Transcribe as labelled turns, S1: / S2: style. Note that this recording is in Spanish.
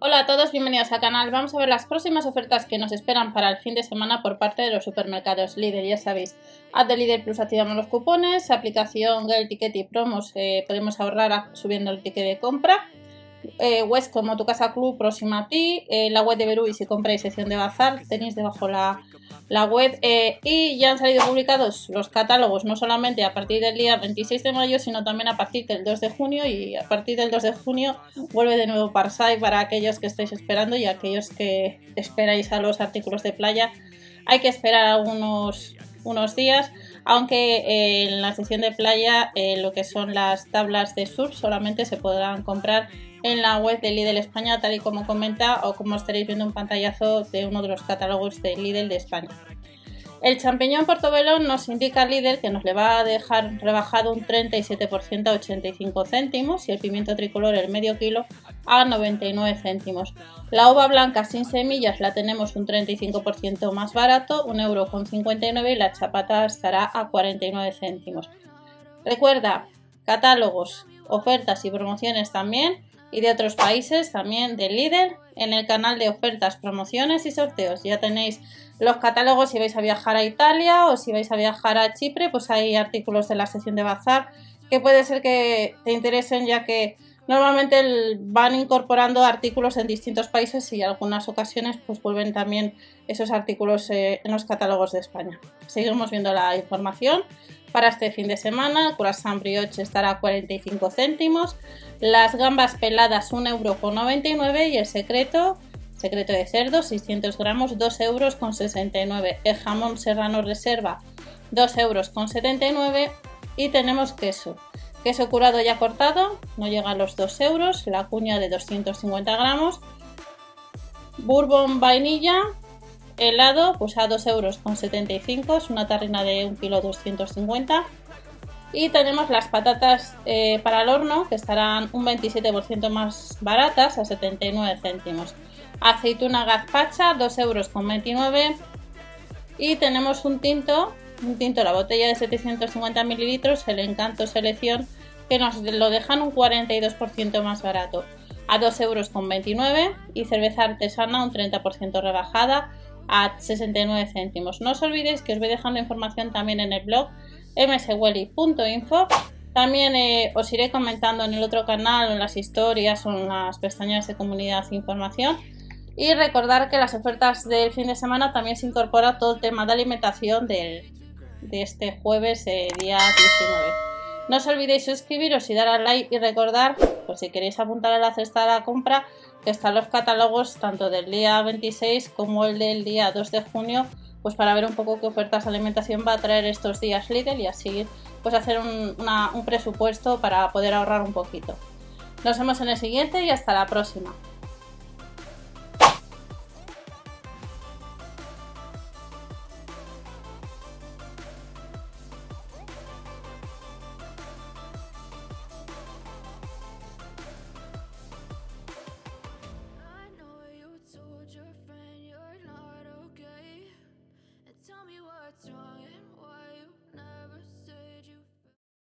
S1: Hola a todos, bienvenidos al canal. Vamos a ver las próximas ofertas que nos esperan para el fin de semana por parte de los supermercados líder. Ya sabéis, Add de Líder Plus activamos los cupones, aplicación Get Ticket y promos eh, podemos ahorrar subiendo el ticket de compra. Eh, West como tu casa club próxima a ti, eh, la web de Berú y si compráis sección de bazar tenéis debajo la, la web eh, y ya han salido publicados los catálogos no solamente a partir del día 26 de mayo sino también a partir del 2 de junio y a partir del 2 de junio vuelve de nuevo Parsai para aquellos que estáis esperando y aquellos que esperáis a los artículos de playa. Hay que esperar algunos unos días aunque eh, en la sección de playa eh, lo que son las tablas de surf solamente se podrán comprar en la web de Lidl España tal y como comenta o como estaréis viendo un pantallazo de uno de los catálogos de Lidl de España. El champiñón portobelo nos indica Lidl que nos le va a dejar rebajado un 37% a 85 céntimos y el pimiento tricolor el medio kilo a 99 céntimos. La uva blanca sin semillas la tenemos un 35% más barato, 1,59€ y la chapata estará a 49 céntimos. Recuerda, catálogos, ofertas y promociones también y de otros países también de Lidl en el canal de ofertas, promociones y sorteos. Ya tenéis los catálogos si vais a viajar a Italia o si vais a viajar a Chipre, pues hay artículos de la sección de bazar que puede ser que te interesen ya que normalmente van incorporando artículos en distintos países y algunas ocasiones pues vuelven también esos artículos eh, en los catálogos de España. Seguimos viendo la información. Para este fin de semana, el croissant brioche estará a 45 céntimos, las gambas peladas 1,99€ y el secreto, secreto de cerdo, 600 gramos, 2 euros con 69. El jamón serrano reserva, 2 euros con 79 y tenemos queso. Queso curado ya cortado, no llega a los 2 euros, la cuña de 250 gramos, bourbon vainilla, helado, pues a 2 euros con 75, es una tarrina de 1 kilo 250. Y tenemos las patatas eh, para el horno, que estarán un 27% más baratas, a 79 céntimos. Aceituna gazpacha, 2 euros con 29. Y tenemos un tinto, un tinto, la botella de 750 mililitros, el Encanto Selección, que nos lo dejan un 42% más barato, a 2 euros con 29. Y cerveza artesana, un 30% rebajada, a 69 céntimos. No os olvidéis que os voy dejando información también en el blog mswelly.info. También eh, os iré comentando en el otro canal, en las historias o en las pestañas de comunidad e información. Y recordar que las ofertas del fin de semana también se incorpora todo el tema de alimentación del- de este jueves, eh, día 19. No os olvidéis suscribiros y dar al like y recordar, por si queréis apuntar a la cesta de la compra, que están los catálogos tanto del día 26 como el del día 2 de junio, pues para ver un poco qué ofertas de alimentación va a traer estos días Lidl y así pues hacer un, un presupuesto para poder ahorrar un poquito. Nos vemos en el siguiente y hasta la próxima.